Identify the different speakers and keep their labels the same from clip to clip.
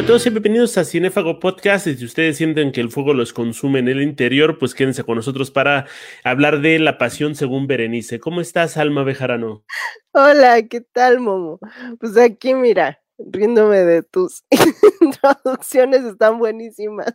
Speaker 1: A todos y bienvenidos a Cinefago Podcast. Y si ustedes sienten que el fuego los consume en el interior, pues quédense con nosotros para hablar de La Pasión según Berenice. ¿Cómo estás, Alma Bejarano?
Speaker 2: Hola, ¿qué tal, Momo? Pues aquí, mira, riéndome de tus introducciones, están buenísimas.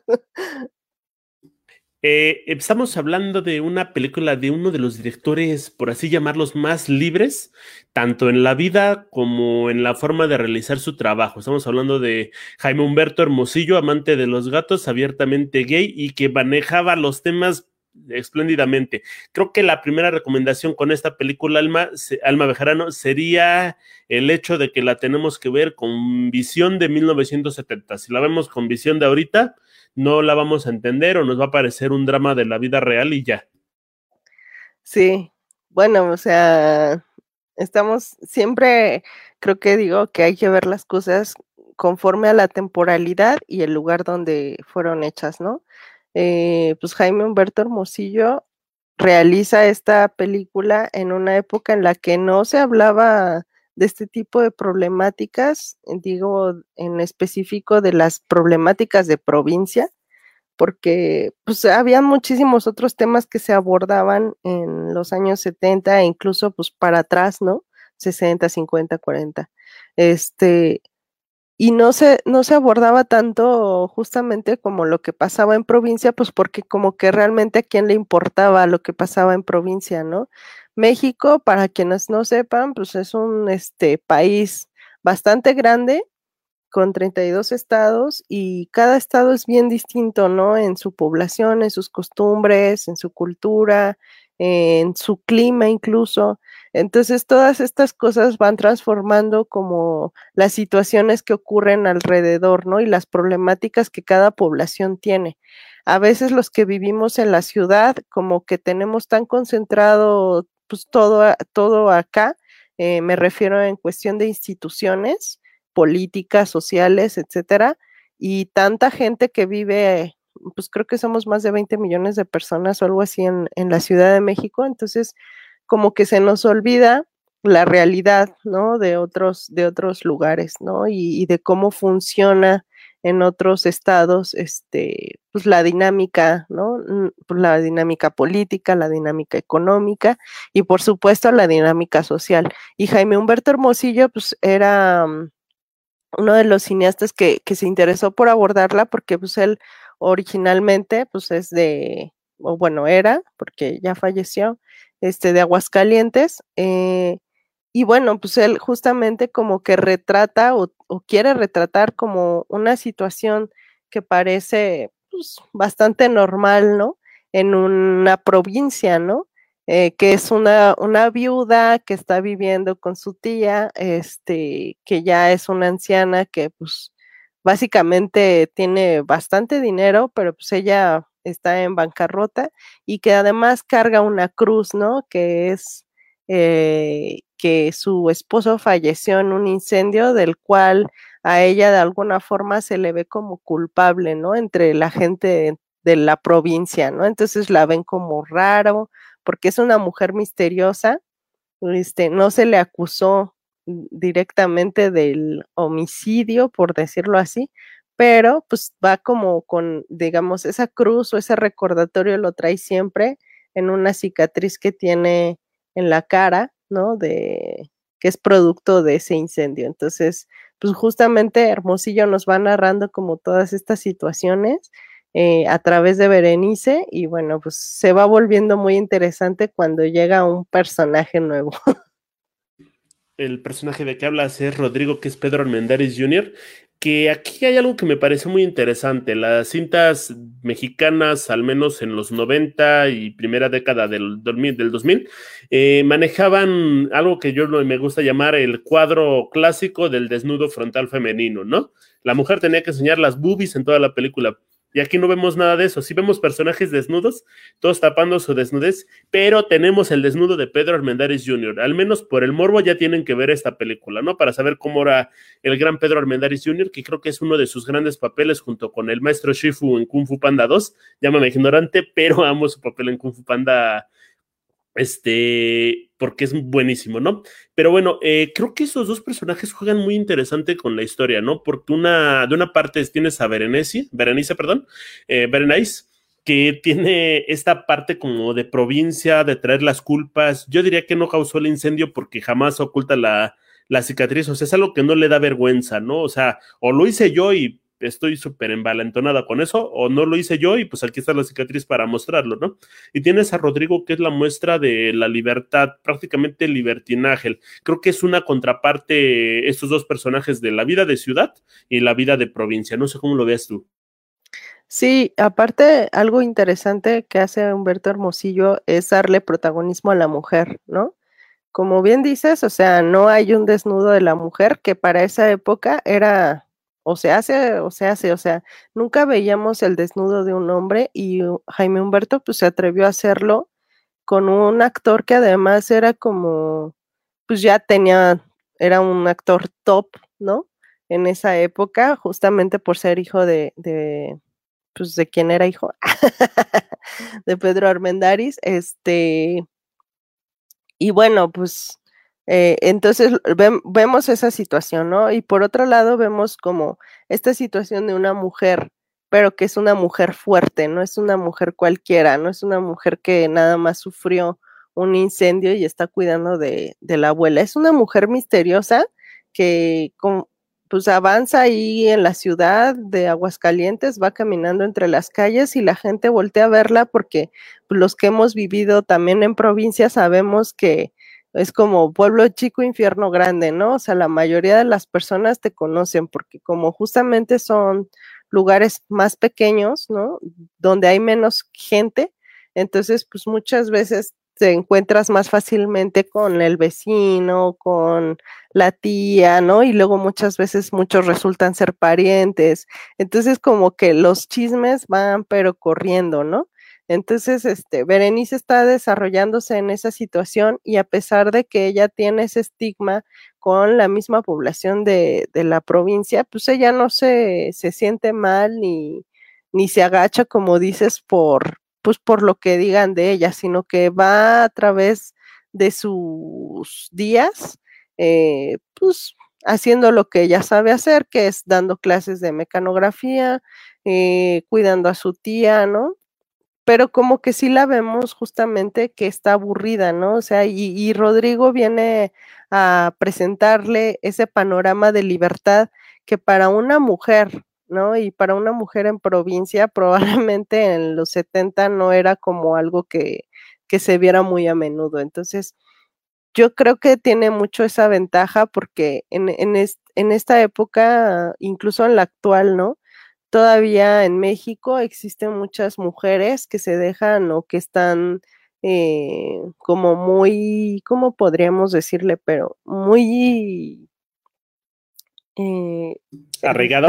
Speaker 1: Eh, estamos hablando de una película de uno de los directores, por así llamarlos, más libres, tanto en la vida como en la forma de realizar su trabajo. Estamos hablando de Jaime Humberto Hermosillo, amante de los gatos, abiertamente gay y que manejaba los temas espléndidamente. Creo que la primera recomendación con esta película, Alma, Alma Bejarano, sería el hecho de que la tenemos que ver con visión de 1970. Si la vemos con visión de ahorita, no la vamos a entender o nos va a parecer un drama de la vida real y ya.
Speaker 2: Sí, bueno, o sea, estamos siempre, creo que digo que hay que ver las cosas conforme a la temporalidad y el lugar donde fueron hechas, ¿no? Eh, pues Jaime Humberto Hermosillo realiza esta película en una época en la que no se hablaba de este tipo de problemáticas, digo en específico de las problemáticas de provincia, porque pues había muchísimos otros temas que se abordaban en los años 70 e incluso pues para atrás, ¿no? 60, 50, 40. Este, y no se, no se abordaba tanto justamente como lo que pasaba en provincia, pues porque como que realmente a quién le importaba lo que pasaba en provincia, ¿no? México, para quienes no sepan, pues es un este, país bastante grande, con 32 estados, y cada estado es bien distinto, ¿no? En su población, en sus costumbres, en su cultura, en su clima incluso. Entonces, todas estas cosas van transformando como las situaciones que ocurren alrededor, ¿no? Y las problemáticas que cada población tiene. A veces los que vivimos en la ciudad, como que tenemos tan concentrado pues todo, todo acá, eh, me refiero en cuestión de instituciones, políticas, sociales, etcétera, y tanta gente que vive, pues creo que somos más de 20 millones de personas o algo así en, en la Ciudad de México, entonces como que se nos olvida la realidad, ¿no? De otros, de otros lugares, ¿no? Y, y de cómo funciona en otros estados, este, pues la dinámica, ¿no? Pues la dinámica política, la dinámica económica y por supuesto la dinámica social. Y Jaime Humberto Hermosillo, pues era mm, uno de los cineastas que, que se interesó por abordarla porque pues él originalmente, pues es de, o bueno, era, porque ya falleció, este, de Aguascalientes, eh, y bueno, pues él justamente como que retrata o, quiere retratar como una situación que parece pues, bastante normal, ¿no? En una provincia, ¿no? Eh, que es una, una viuda que está viviendo con su tía, este, que ya es una anciana que pues básicamente tiene bastante dinero, pero pues ella está en bancarrota y que además carga una cruz, ¿no? Que es eh, que su esposo falleció en un incendio del cual a ella de alguna forma se le ve como culpable, ¿no? Entre la gente de la provincia, ¿no? Entonces la ven como raro, porque es una mujer misteriosa, este, no se le acusó directamente del homicidio, por decirlo así, pero pues va como con, digamos, esa cruz o ese recordatorio lo trae siempre en una cicatriz que tiene en la cara ¿no? De que es producto de ese incendio. Entonces, pues justamente Hermosillo nos va narrando como todas estas situaciones eh, a través de Berenice y bueno, pues se va volviendo muy interesante cuando llega un personaje nuevo.
Speaker 1: El personaje de que hablas es Rodrigo, que es Pedro Armendáriz Jr., que aquí hay algo que me parece muy interesante. Las cintas mexicanas, al menos en los 90 y primera década del 2000, del 2000 eh, manejaban algo que yo me gusta llamar el cuadro clásico del desnudo frontal femenino, ¿no? La mujer tenía que enseñar las boobies en toda la película. Y aquí no vemos nada de eso. Sí vemos personajes desnudos, todos tapando su desnudez, pero tenemos el desnudo de Pedro Armendáriz Jr. Al menos por el morbo ya tienen que ver esta película, ¿no? Para saber cómo era el gran Pedro Armendáriz Jr., que creo que es uno de sus grandes papeles junto con el maestro Shifu en Kung Fu Panda 2. Llámame ignorante, pero amo su papel en Kung Fu Panda Este, porque es buenísimo, ¿no? Pero bueno, eh, creo que esos dos personajes juegan muy interesante con la historia, ¿no? Porque una, de una parte tienes a Berenice, Berenice, perdón, eh, Berenice, que tiene esta parte como de provincia, de traer las culpas. Yo diría que no causó el incendio porque jamás oculta la, la cicatriz, o sea, es algo que no le da vergüenza, ¿no? O sea, o lo hice yo y estoy súper envalentonada con eso, o no lo hice yo y pues aquí está la cicatriz para mostrarlo, ¿no? Y tienes a Rodrigo que es la muestra de la libertad, prácticamente libertinaje. Creo que es una contraparte estos dos personajes de la vida de ciudad y la vida de provincia. No sé cómo lo ves tú.
Speaker 2: Sí, aparte, algo interesante que hace Humberto Hermosillo es darle protagonismo a la mujer, ¿no? Como bien dices, o sea, no hay un desnudo de la mujer que para esa época era o se hace o se hace, o sea, nunca veíamos el desnudo de un hombre y Jaime Humberto pues se atrevió a hacerlo con un actor que además era como, pues ya tenía, era un actor top, ¿no? En esa época, justamente por ser hijo de, de pues de quién era hijo, de Pedro Armendáriz, este, y bueno, pues eh, entonces vemos esa situación, ¿no? Y por otro lado vemos como esta situación de una mujer, pero que es una mujer fuerte, no es una mujer cualquiera, no es una mujer que nada más sufrió un incendio y está cuidando de, la abuela, es una mujer misteriosa que pues avanza ahí en la ciudad de Aguascalientes, va caminando entre las calles y la gente voltea a verla porque pues, los que hemos vivido también en provincia sabemos que es como pueblo chico, infierno grande, ¿no? O sea, la mayoría de las personas te conocen porque como justamente son lugares más pequeños, ¿no? Donde hay menos gente, entonces pues muchas veces te encuentras más fácilmente con el vecino, con la tía, ¿no? Y luego muchas veces muchos resultan ser parientes. Entonces como que los chismes van pero corriendo, ¿no? Entonces, este, Berenice está desarrollándose en esa situación y a pesar de que ella tiene ese estigma con la misma población de, de la provincia, pues ella no se, se siente mal ni, ni se agacha, como dices, por, pues por lo que digan de ella, sino que va a través de sus días, eh, pues haciendo lo que ella sabe hacer, que es dando clases de mecanografía, eh, cuidando a su tía, ¿no? Pero como que sí la vemos justamente que está aburrida, ¿no? O sea, y, Rodrigo viene a presentarle ese panorama de libertad que para una mujer, ¿no? Y para una mujer en provincia, probablemente en los 70 no era como algo que, que se viera muy a menudo. Entonces, yo creo que tiene mucho esa ventaja porque en, en, en esta época, incluso en la actual, ¿no? Todavía en México existen muchas mujeres que se dejan o que están eh, como muy, ¿cómo podríamos decirle? Pero muy...
Speaker 1: Eh, ¿Arraigado?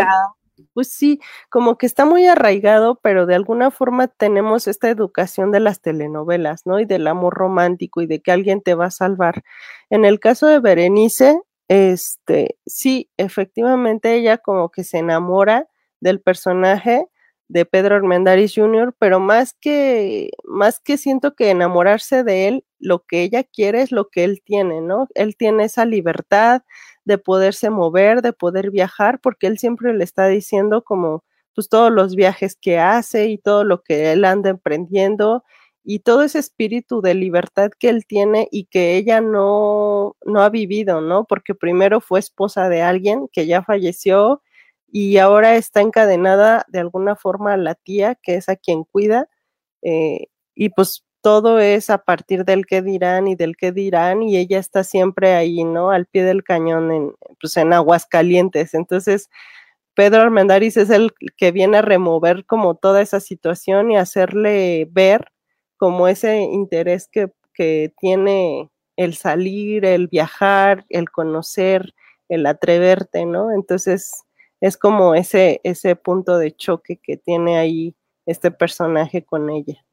Speaker 2: Pues sí, como que está muy arraigado, pero de alguna forma tenemos esta educación de las telenovelas, ¿no? Y del amor romántico y de que alguien te va a salvar. En el caso de Berenice, este, sí, efectivamente ella como que se enamora del personaje de Pedro Armendáriz Jr., pero más que, más que siento que enamorarse de él, lo que ella quiere es lo que él tiene, ¿no? Él tiene esa libertad de poderse mover, de poder viajar, porque él siempre le está diciendo como, pues todos los viajes que hace y todo lo que él anda emprendiendo y todo ese espíritu de libertad que él tiene y que ella no, no ha vivido, ¿no? Porque primero fue esposa de alguien que ya falleció y ahora está encadenada de alguna forma a la tía, que es a quien cuida, eh, y pues todo es a partir del que dirán y del que dirán, y ella está siempre ahí, ¿no? Al pie del cañón, en, pues en aguas calientes. Entonces, Pedro Armendáriz es el que viene a remover como toda esa situación y hacerle ver como ese interés que, que tiene el salir, el viajar, el conocer, el atreverte, ¿no? Entonces, es como ese, ese punto de choque que tiene ahí este personaje con ella.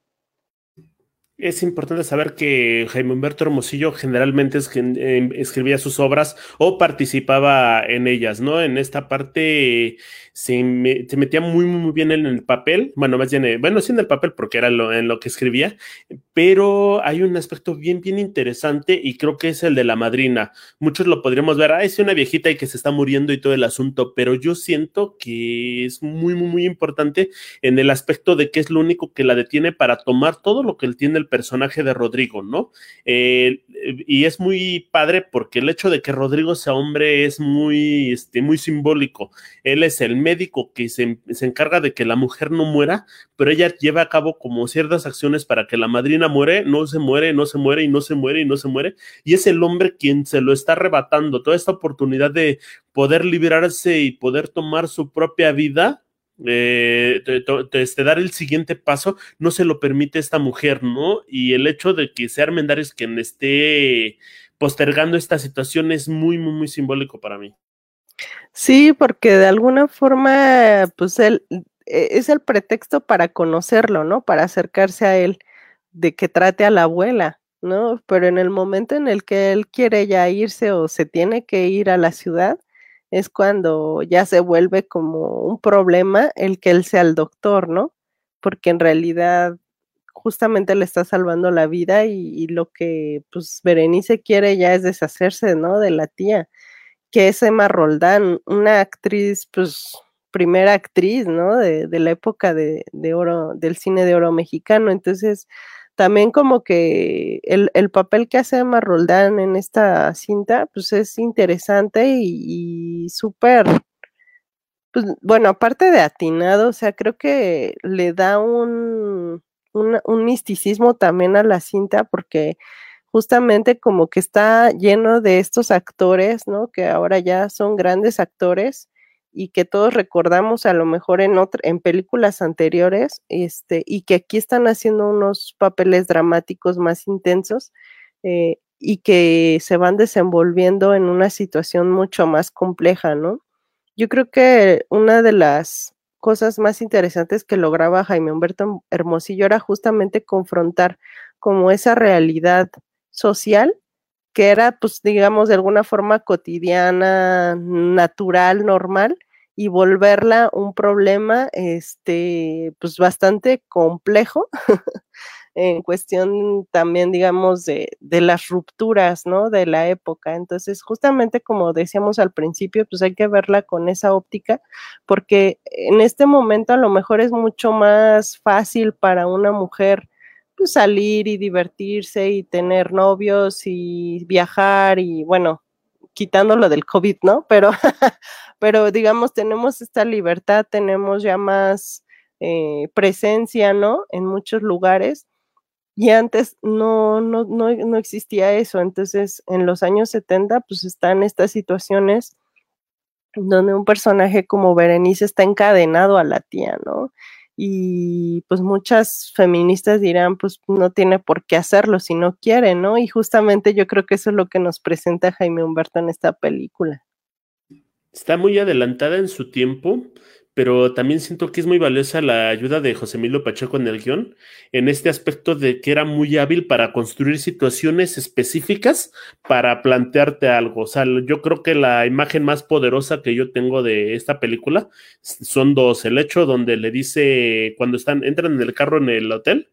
Speaker 1: Es importante saber que Jaime Humberto Hermosillo generalmente em, escribía sus obras o participaba en ellas, ¿no? En esta parte se, metía muy, muy bien en el papel, bueno, más bien, eh, bueno, sí en el papel porque era lo, en lo que escribía, pero hay un aspecto bien, bien interesante y creo que es el de la madrina. Muchos lo podríamos ver, ah, es una viejita y que se está muriendo y todo el asunto, pero yo siento que es muy, muy, muy importante en el aspecto de que es lo único que la detiene para tomar todo lo que tiene el personaje de Rodrigo, ¿no? Y es muy padre porque el hecho de que Rodrigo sea hombre es muy, este, muy simbólico. Él es el médico que se, se encarga de que la mujer no muera, pero ella lleva a cabo como ciertas acciones para que la madrina muere, no se muere, no se muere y no se muere y no se muere. Y es el hombre quien se lo está arrebatando toda esta oportunidad de poder liberarse y poder tomar su propia vida eh, este, dar el siguiente paso, no se lo permite esta mujer, ¿no? Y el hecho de que sea Armendáriz quien esté postergando esta situación es muy, muy, muy simbólico para mí.
Speaker 2: Sí, porque de alguna forma, pues él e, es el pretexto para conocerlo, ¿no? Para acercarse a él, de que trate a la abuela, ¿no? Pero en el momento en el que él quiere ya irse o se tiene que ir a la ciudad, es cuando ya se vuelve como un problema el que él sea el doctor, ¿no? Porque en realidad justamente le está salvando la vida y, lo que pues Berenice quiere ya es deshacerse, ¿no? De la tía, que es Emma Roldán, una actriz, pues primera actriz, ¿no? De, de la época de, oro, del cine de oro mexicano. Entonces, también como que el, el, papel que hace Emma Roldán en esta cinta, pues es interesante y, súper, pues bueno, aparte de atinado, o sea, creo que le da un, un misticismo también a la cinta porque justamente como que está lleno de estos actores, ¿no? Que ahora ya son grandes actores y que todos recordamos a lo mejor en, en películas anteriores, este, y que aquí están haciendo unos papeles dramáticos más intensos eh, y que se van desenvolviendo en una situación mucho más compleja, ¿no? Yo creo que una de las cosas más interesantes que lograba Jaime Humberto Hermosillo era justamente confrontar como esa realidad social que era, pues, digamos, de alguna forma cotidiana, natural, normal, y volverla un problema, este, pues, bastante complejo, en cuestión también, digamos, de, de, las rupturas, ¿no? De la época. Entonces, justamente como decíamos al principio, pues hay que verla con esa óptica, porque en este momento a lo mejor es mucho más fácil para una mujer salir y divertirse y tener novios y viajar y bueno, quitando lo del COVID, ¿no? Pero, pero digamos, tenemos esta libertad, tenemos ya más eh, presencia, ¿no? En muchos lugares. Y antes no, no, no, no existía eso. Entonces, en los años 70, pues están estas situaciones donde un personaje como Berenice está encadenado a la tía, ¿no? Y pues muchas feministas dirán, pues no tiene por qué hacerlo si no quiere, ¿no? Y justamente yo creo que eso es lo que nos presenta Jaime Humberto en esta película.
Speaker 1: Está muy adelantada en su tiempo, pero también siento que es muy valiosa la ayuda de José Emilio Pacheco en el guion, en este aspecto de que era muy hábil para construir situaciones específicas para plantearte algo. O sea, yo creo que la imagen más poderosa que yo tengo de esta película son dos. El hecho donde le dice, cuando están, entran en el carro en el hotel,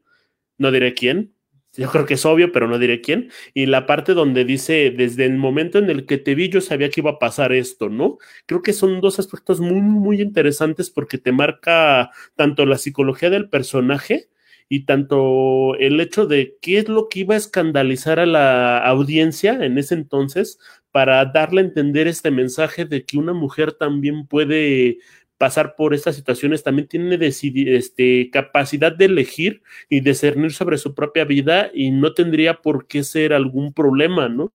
Speaker 1: no diré quién, yo creo que es obvio, pero no diré quién. Y la parte donde dice, desde el momento en el que te vi, yo sabía que iba a pasar esto, ¿no? Creo que son dos aspectos muy, muy interesantes porque te marca tanto la psicología del personaje y tanto el hecho de qué es lo que iba a escandalizar a la audiencia en ese entonces para darle a entender este mensaje de que una mujer también puede pasar por estas situaciones, también tiene este, capacidad de elegir y discernir sobre su propia vida y no tendría por qué ser algún problema, ¿no?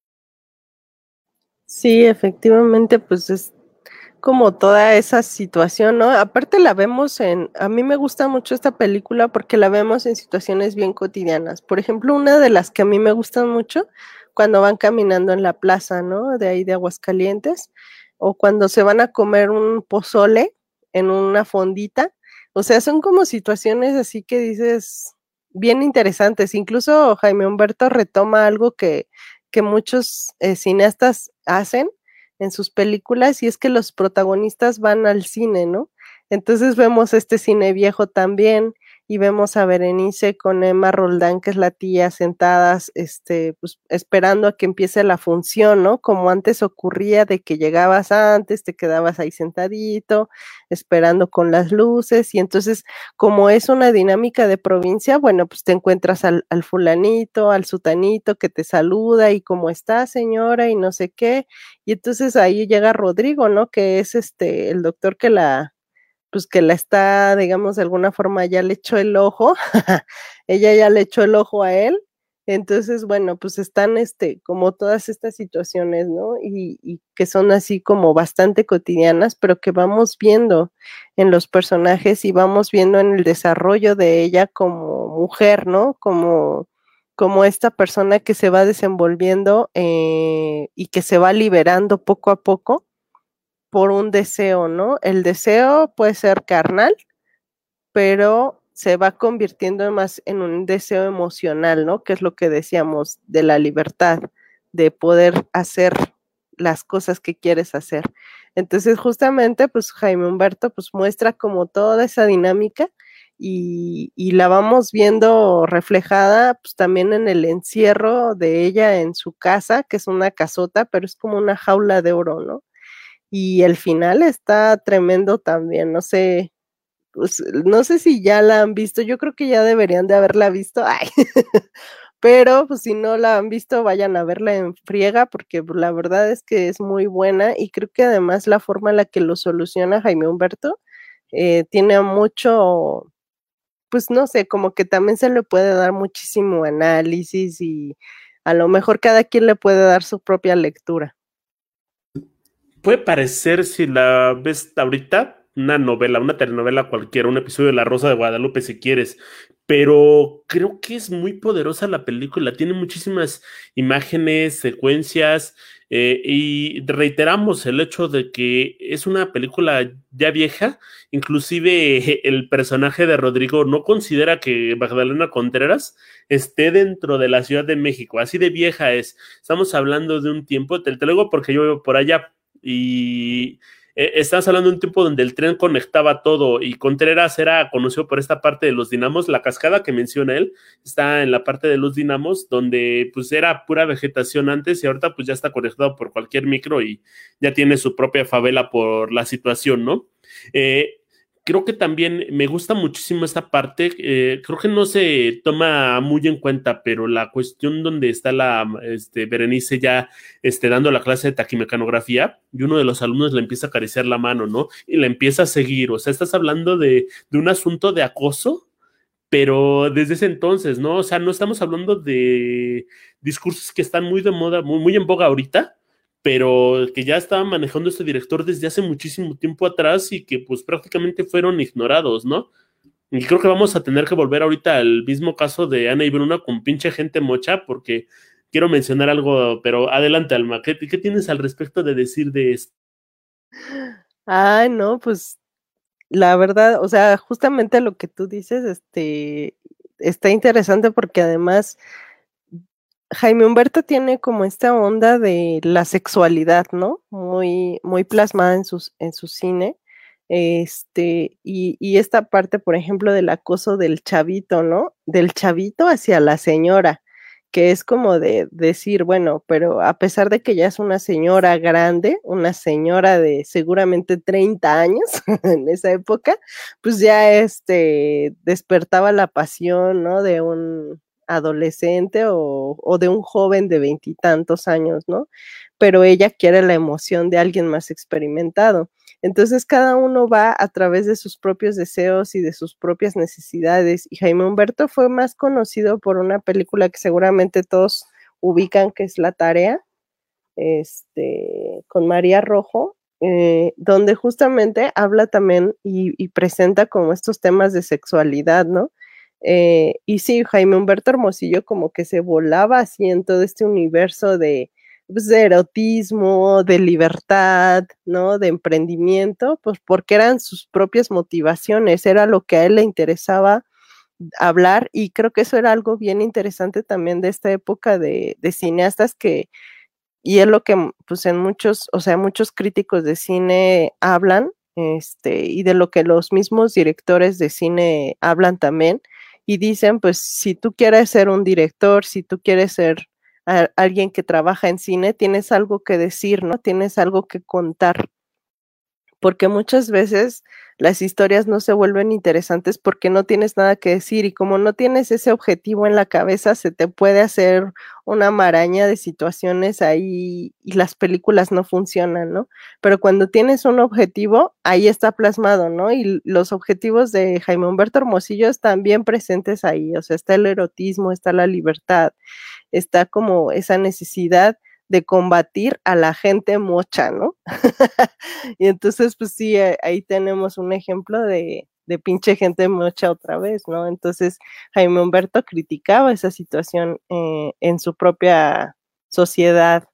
Speaker 2: Sí, efectivamente, pues es como toda esa situación, ¿no? Aparte la vemos en, a mí me gusta mucho esta película porque la vemos en situaciones bien cotidianas. Por ejemplo, una de las que a mí me gustan mucho, cuando van caminando en la plaza, ¿no? De ahí de Aguascalientes, o cuando se van a comer un pozole en una fondita. O sea, son como situaciones así que dices bien interesantes. Incluso Jaime Humberto retoma algo que, que muchos eh, cineastas hacen en sus películas y es que los protagonistas van al cine, ¿no? Entonces vemos este cine viejo también y vemos a Berenice con Emma Roldán, que es la tía, sentadas, este, pues esperando a que empiece la función, ¿no? Como antes ocurría de que llegabas antes, te quedabas ahí sentadito, esperando con las luces, y entonces, como es una dinámica de provincia, bueno, pues te encuentras al, al fulanito, al sutanito que te saluda y cómo está, señora, y no sé qué, y entonces ahí llega Rodrigo, ¿no? Que es este, el doctor que la, pues que la está, digamos, de alguna forma ya le echó el ojo, ella ya le echó el ojo a él, entonces, bueno, pues están, este, como todas estas situaciones, ¿no? Y, y, que son así como bastante cotidianas, pero que vamos viendo en los personajes y vamos viendo en el desarrollo de ella como mujer, ¿no? Como, como esta persona que se va desenvolviendo eh, y que se va liberando poco a poco por un deseo, ¿no? El deseo puede ser carnal, pero se va convirtiendo más en un deseo emocional, ¿no? Que es lo que decíamos de la libertad, de poder hacer las cosas que quieres hacer. Entonces, justamente, pues Jaime Humberto, pues muestra como toda esa dinámica y, la vamos viendo reflejada, pues también en el encierro de ella en su casa, que es una casota, pero es como una jaula de oro, ¿no? Y el final está tremendo también, no sé, pues, no sé si ya la han visto, yo creo que ya deberían de haberla visto, ay, pero pues si no la han visto, vayan a verla en friega, porque pues, la verdad es que es muy buena y creo que además la forma en la que lo soluciona Jaime Humberto eh, tiene mucho, pues no sé, como que también se le puede dar muchísimo análisis y a lo mejor cada quien le puede dar su propia lectura
Speaker 1: puede parecer, si la ves ahorita, una novela, una telenovela cualquiera, un episodio de La Rosa de Guadalupe si quieres, pero creo que es muy poderosa la película, tiene muchísimas imágenes, secuencias, eh, y reiteramos el hecho de que es una película ya vieja, inclusive el personaje de Rodrigo no considera que Magdalena Contreras esté dentro de la Ciudad de México, así de vieja es, estamos hablando de un tiempo, te, te lo digo porque yo vivo por allá, y eh, estamos hablando de un tiempo donde el tren conectaba todo y Contreras era conocido por esta parte de los dinamos, la cascada que menciona él está en la parte de los dinamos donde pues era pura vegetación antes y ahorita pues ya está conectado por cualquier micro y ya tiene su propia favela por la situación, ¿no? Eh, creo que también me gusta muchísimo esta parte. Eh, creo que no se toma muy en cuenta, pero la cuestión donde está la este, Berenice ya este, dando la clase de taquimecanografía y uno de los alumnos le empieza a acariciar la mano, ¿no? Y le empieza a seguir. O sea, estás hablando de, de un asunto de acoso. Pero desde ese entonces, ¿no? O sea, no estamos hablando de discursos que están muy de moda, muy, muy en boga ahorita, pero que ya estaba manejando este director desde hace muchísimo tiempo atrás y que pues prácticamente fueron ignorados, ¿no? Y creo que vamos a tener que volver ahorita al mismo caso de Ana y Bruna con pinche gente mocha, porque quiero mencionar algo, pero adelante, Alma, ¿qué, qué tienes al respecto de decir de esto?
Speaker 2: Ay, no, pues la verdad, o sea, justamente lo que tú dices, este, está interesante porque además Jaime Humberto tiene como esta onda de la sexualidad, ¿no? Muy, muy plasmada en, sus, en su cine. Este, y, y, esta parte, por ejemplo, del acoso del chavito, ¿no? Del chavito hacia la señora, que es como de decir, bueno, pero a pesar de que ya es una señora grande, una señora de seguramente 30 años en esa época, pues ya este despertaba la pasión, ¿no? De un adolescente o, de un joven de veintitantos años, ¿no? Pero ella quiere la emoción de alguien más experimentado. Entonces cada uno va a través de sus propios deseos y de sus propias necesidades. Y Jaime Humberto fue más conocido por una película que seguramente todos ubican, que es La Tarea, este, con María Rojo, eh, donde justamente habla también y presenta como estos temas de sexualidad, ¿no? Eh, y sí, Jaime Humberto Hermosillo como que se volaba así en todo este universo de, pues, de erotismo, de libertad, ¿no? De emprendimiento, pues porque eran sus propias motivaciones, era lo que a él le interesaba hablar y creo que eso era algo bien interesante también de esta época de, de cineastas que, y es lo que pues en muchos, o sea, muchos críticos de cine hablan, este, y de lo que los mismos directores de cine hablan también, y dicen, pues si tú quieres ser un director, si tú quieres ser alguien que trabaja en cine, tienes algo que decir, ¿no? Tienes algo que contar. Porque muchas veces las historias no se vuelven interesantes porque no tienes nada que decir y como no tienes ese objetivo en la cabeza, se te puede hacer una maraña de situaciones ahí y las películas no funcionan, ¿no? Pero cuando tienes un objetivo, ahí está plasmado, ¿no? Y los objetivos de Jaime Humberto Hermosillo están bien presentes ahí, o sea, está el erotismo, está la libertad, está como esa necesidad de combatir a la gente mocha, ¿no? y entonces, pues sí, eh, ahí tenemos un ejemplo de, de pinche gente mocha otra vez, ¿no? Entonces, Jaime Humberto criticaba esa situación eh, en su propia sociedad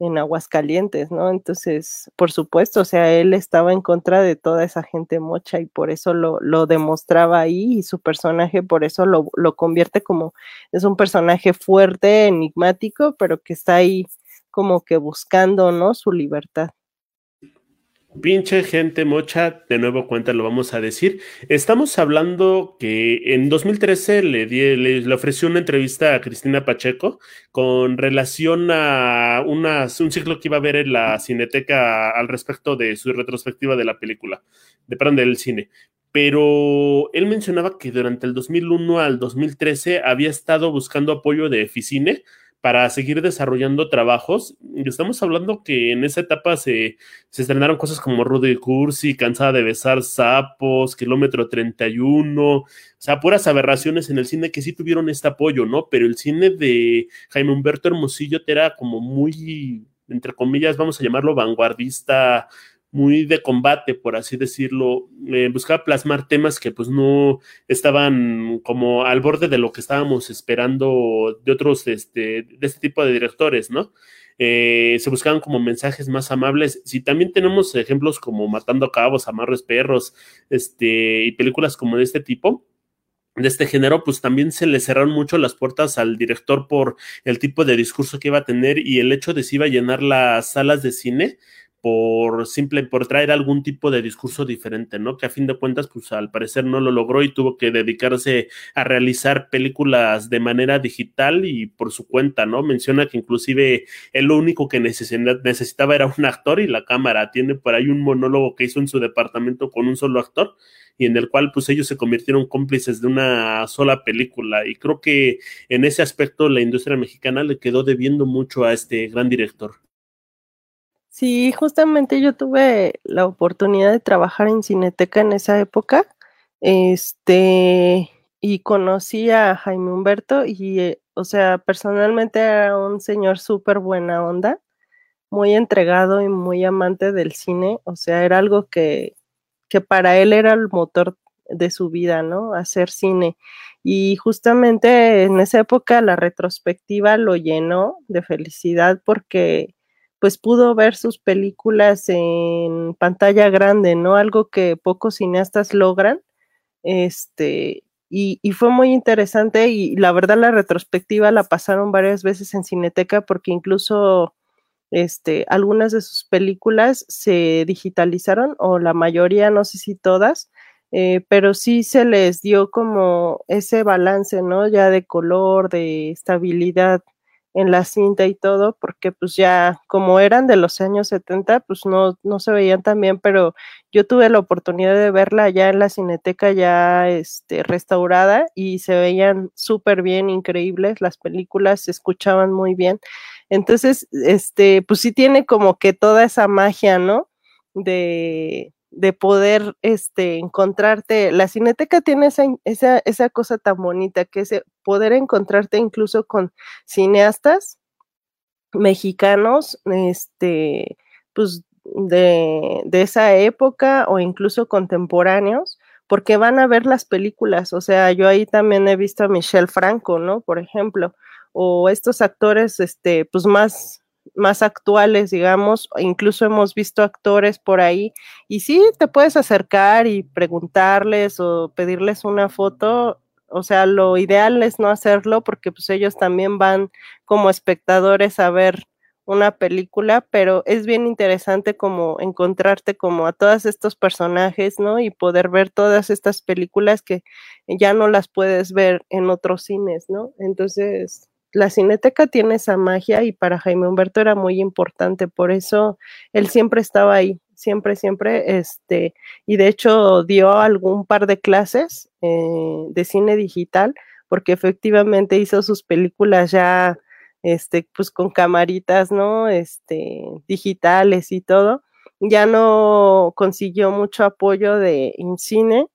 Speaker 2: en Aguascalientes, ¿no? Entonces, por supuesto, o sea, él estaba en contra de toda esa gente mocha y por eso lo, lo demostraba ahí y su personaje por eso lo, lo convierte como, es un personaje fuerte, enigmático, pero que está ahí como que buscando, ¿no? Su libertad.
Speaker 1: Pinche gente mocha, de nuevo cuenta lo vamos a decir. Estamos hablando que en 2013 le, le, ofreció una entrevista a Cristina Pacheco con relación a un ciclo que iba a ver en la Cineteca al respecto de su retrospectiva de la película, de perdón, del cine. Pero él mencionaba que durante el 2001 al 2013 había estado buscando apoyo de Eficine para seguir desarrollando trabajos. Estamos hablando que en esa etapa se, se estrenaron cosas como Rudy Cursi, Cansada de besar sapos, Kilómetro 31, o sea, puras aberraciones en el cine que sí tuvieron este apoyo, ¿no? Pero el cine de Jaime Humberto Hermosillo era como muy, entre comillas, vamos a llamarlo vanguardista, muy de combate, por así decirlo, eh, buscaba plasmar temas que pues no estaban como al borde de lo que estábamos esperando de otros, este, de este tipo de directores, ¿no? Eh, se buscaban como mensajes más amables. Si también tenemos ejemplos como Matando Cabos, Amarres Perros, este, y películas como de este tipo, de este género, pues también se le cerraron mucho las puertas al director por el tipo de discurso que iba a tener y el hecho de si iba a llenar las salas de cine por simple, por traer algún tipo de discurso diferente, ¿no? Que a fin de cuentas, pues al parecer no lo logró y tuvo que dedicarse a realizar películas de manera digital y por su cuenta, ¿no? Menciona que inclusive él lo único que necesitaba era un actor y la cámara. Tiene por ahí un monólogo que hizo en su departamento con un solo actor y en el cual pues ellos se convirtieron cómplices de una sola película y creo que en ese aspecto la industria mexicana le quedó debiendo mucho a este gran director.
Speaker 2: Sí, justamente yo tuve la oportunidad de trabajar en Cineteca en esa época, este, y conocí a Jaime Humberto y, eh, o sea, personalmente era un señor súper buena onda, muy entregado y muy amante del cine, o sea, era algo que, que para él era el motor de su vida, ¿no? Hacer cine. Y justamente en esa época la retrospectiva lo llenó de felicidad porque pues pudo ver sus películas en pantalla grande, ¿no? Algo que pocos cineastas logran. Este, y, y, fue muy interesante y la verdad la retrospectiva la pasaron varias veces en Cineteca porque incluso este, algunas de sus películas se digitalizaron o la mayoría, no sé si todas, eh, pero sí se les dio como ese balance, ¿no? Ya de color, de estabilidad en la cinta y todo, porque pues ya como eran de los años 70, pues no, no se veían tan bien, pero yo tuve la oportunidad de verla ya en la cineteca ya este, restaurada y se veían súper bien, increíbles, las películas se escuchaban muy bien. Entonces, este, pues sí tiene como que toda esa magia, ¿no? De, de poder este, encontrarte. La cineteca tiene esa, esa, esa cosa tan bonita que es poder encontrarte incluso con cineastas mexicanos, este, pues de, de esa época o incluso contemporáneos, porque van a ver las películas. O sea, yo ahí también he visto a Michelle Franco, ¿no? Por ejemplo, o estos actores, este, pues más más actuales, digamos, incluso hemos visto actores por ahí y sí, te puedes acercar y preguntarles o pedirles una foto, o sea, lo ideal es no hacerlo porque pues ellos también van como espectadores a ver una película, pero es bien interesante como encontrarte como a todos estos personajes, ¿no? Y poder ver todas estas películas que ya no las puedes ver en otros cines, ¿no? Entonces, la cineteca tiene esa magia y para Jaime Humberto era muy importante, por eso él siempre estaba ahí, siempre, siempre, este, y de hecho dio algún par de clases eh, de cine digital, porque efectivamente hizo sus películas ya este, pues con camaritas, ¿no? Este, digitales y todo. Ya no consiguió mucho apoyo de Incine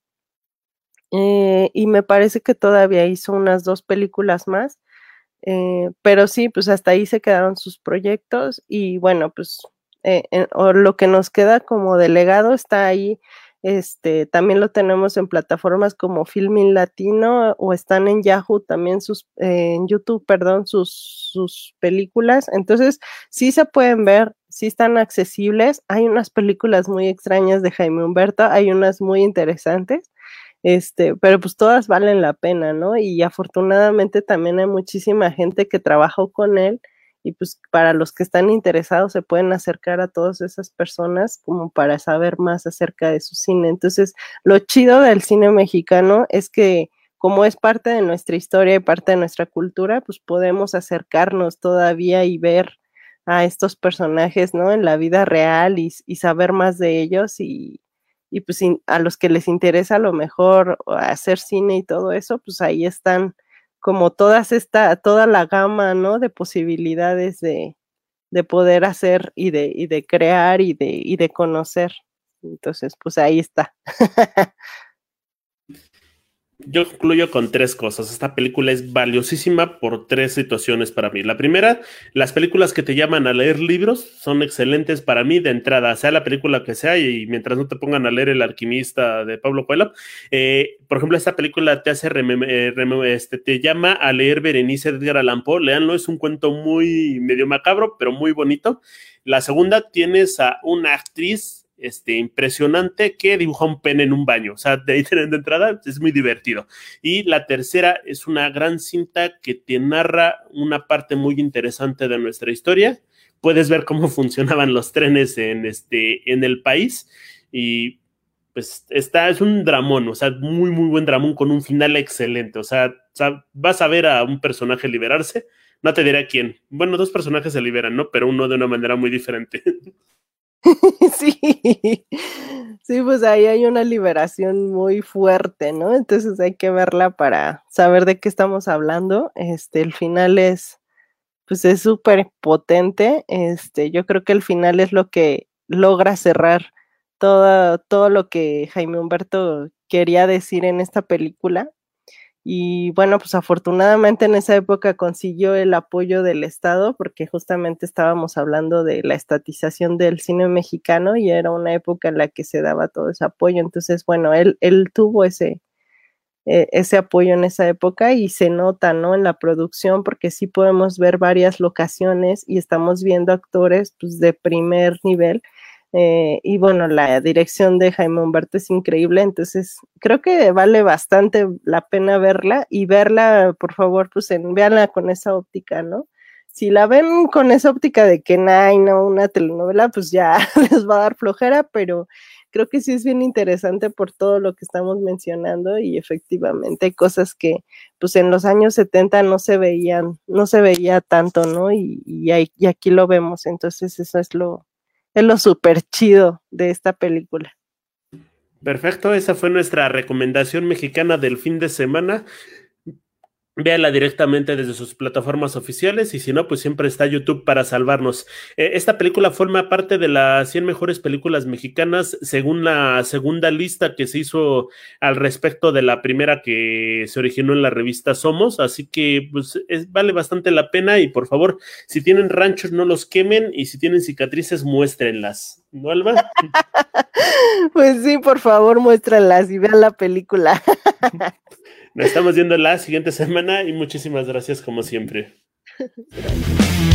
Speaker 2: eh, y me parece que todavía hizo unas dos películas más. Eh, pero sí, pues hasta ahí se quedaron sus proyectos y bueno, pues eh, lo que nos queda como delegado está ahí este, también lo tenemos en plataformas como Filmin Latino o están en Yahoo también sus, en YouTube, perdón, sus, sus películas. Entonces, sí se pueden ver, sí están accesibles. Hay unas películas muy extrañas de Jaime Humberto, hay unas muy interesantes. Este, pero pues todas valen la pena, ¿no? Y afortunadamente también hay muchísima gente que trabajó con él y pues para los que están interesados se pueden acercar a todas esas personas como para saber más acerca de su cine. Entonces, lo chido del cine mexicano es que como es parte de nuestra historia y parte de nuestra cultura, pues podemos acercarnos todavía y ver a estos personajes, ¿no? En la vida real y, saber más de ellos y, y pues a los que les interesa a lo mejor hacer cine y todo eso, pues ahí están como todas esta, toda la gama, ¿no? De posibilidades de, de poder hacer y de, y de crear y de, y de conocer. Entonces, pues ahí está.
Speaker 1: Yo concluyo con tres cosas. Esta película es valiosísima por tres situaciones para mí. La primera, las películas que te llaman a leer libros son excelentes para mí de entrada, sea la película que sea, y mientras no te pongan a leer El alquimista de Pablo Coelho. Eh, por ejemplo, esta película te hace eh, este, te llama a leer Berenice Edgar Allan Poe. Leanlo, es un cuento muy medio macabro, pero muy bonito. La segunda, tienes a una actriz este, impresionante que dibuja un pene en un baño. O sea, de ahí de entrada es muy divertido. Y la tercera es una gran cinta que te narra una parte muy interesante de nuestra historia. Puedes ver cómo funcionaban los trenes en, este, en el país y pues está, es un dramón, o sea, muy, muy buen dramón con un final excelente. O sea, vas a ver a un personaje liberarse, no te diré quién. Bueno, dos personajes se liberan, ¿no? Pero uno de una manera muy diferente.
Speaker 2: sí, sí, pues ahí hay una liberación muy fuerte, ¿no? Entonces hay que verla para saber de qué estamos hablando. Este, el final es, pues es súper potente. Este, yo creo que el final es lo que logra cerrar todo, todo lo que Jaime Humberto quería decir en esta película. Y bueno, pues afortunadamente en esa época consiguió el apoyo del Estado porque justamente estábamos hablando de la estatización del cine mexicano y era una época en la que se daba todo ese apoyo. Entonces, bueno, él, él tuvo ese, e, ese apoyo en esa época y se nota, ¿no? En la producción porque sí podemos ver varias locaciones y estamos viendo actores pues de primer nivel eh, y bueno, la dirección de Jaime Humberto es increíble, entonces creo que vale bastante la pena verla y verla, por favor, pues en, véanla con esa óptica, ¿no? Si la ven con esa óptica de que no hay no una telenovela, pues ya les va a dar flojera, pero creo que sí es bien interesante por todo lo que estamos mencionando y efectivamente hay cosas que pues en los años 70 no se veían, no se veía tanto, ¿no? Y, y, y aquí lo vemos, entonces eso es lo, es lo súper chido de esta película.
Speaker 1: Perfecto, esa fue nuestra recomendación mexicana del fin de semana véala directamente desde sus plataformas oficiales y si no, pues siempre está YouTube para salvarnos. Eh, esta película forma parte de las 100 mejores películas mexicanas según la segunda lista que se hizo al respecto de la primera que se originó en la revista Somos, así que pues vale bastante la pena y por favor, si tienen ranchos no los quemen y si tienen cicatrices muéstrenlas. ¿No, Alba?
Speaker 2: pues sí, por favor, muéstrenlas y vean la película.
Speaker 1: Nos estamos viendo la siguiente semana y muchísimas gracias como siempre.